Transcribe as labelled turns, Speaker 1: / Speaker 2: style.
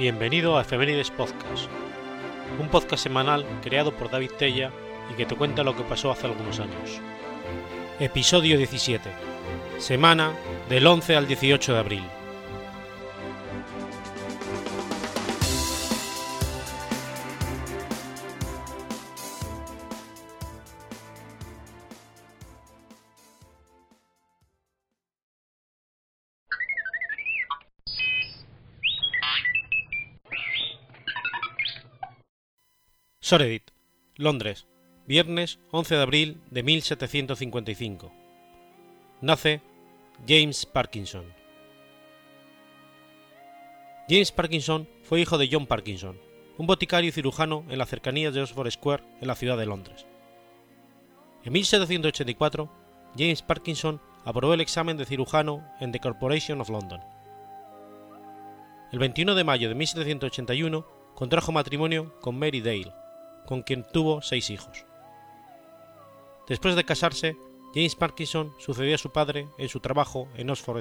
Speaker 1: Bienvenido a Efemérides Podcast, un podcast semanal creado por David Tella y que te cuenta lo que pasó hace algunos años. Episodio 17. Semana del 11 al 18 de abril. Soredit, Londres, viernes 11 de abril de 1755. Nace James Parkinson. James Parkinson fue hijo de John Parkinson, un boticario y cirujano en las cercanías de Oxford Square en la ciudad de Londres. En 1784, James Parkinson aprobó el examen de cirujano en The Corporation of London. El 21 de mayo de 1781 contrajo matrimonio con Mary Dale, con quien tuvo seis hijos. Después de casarse, James Parkinson sucedió a su padre en su trabajo en Oxford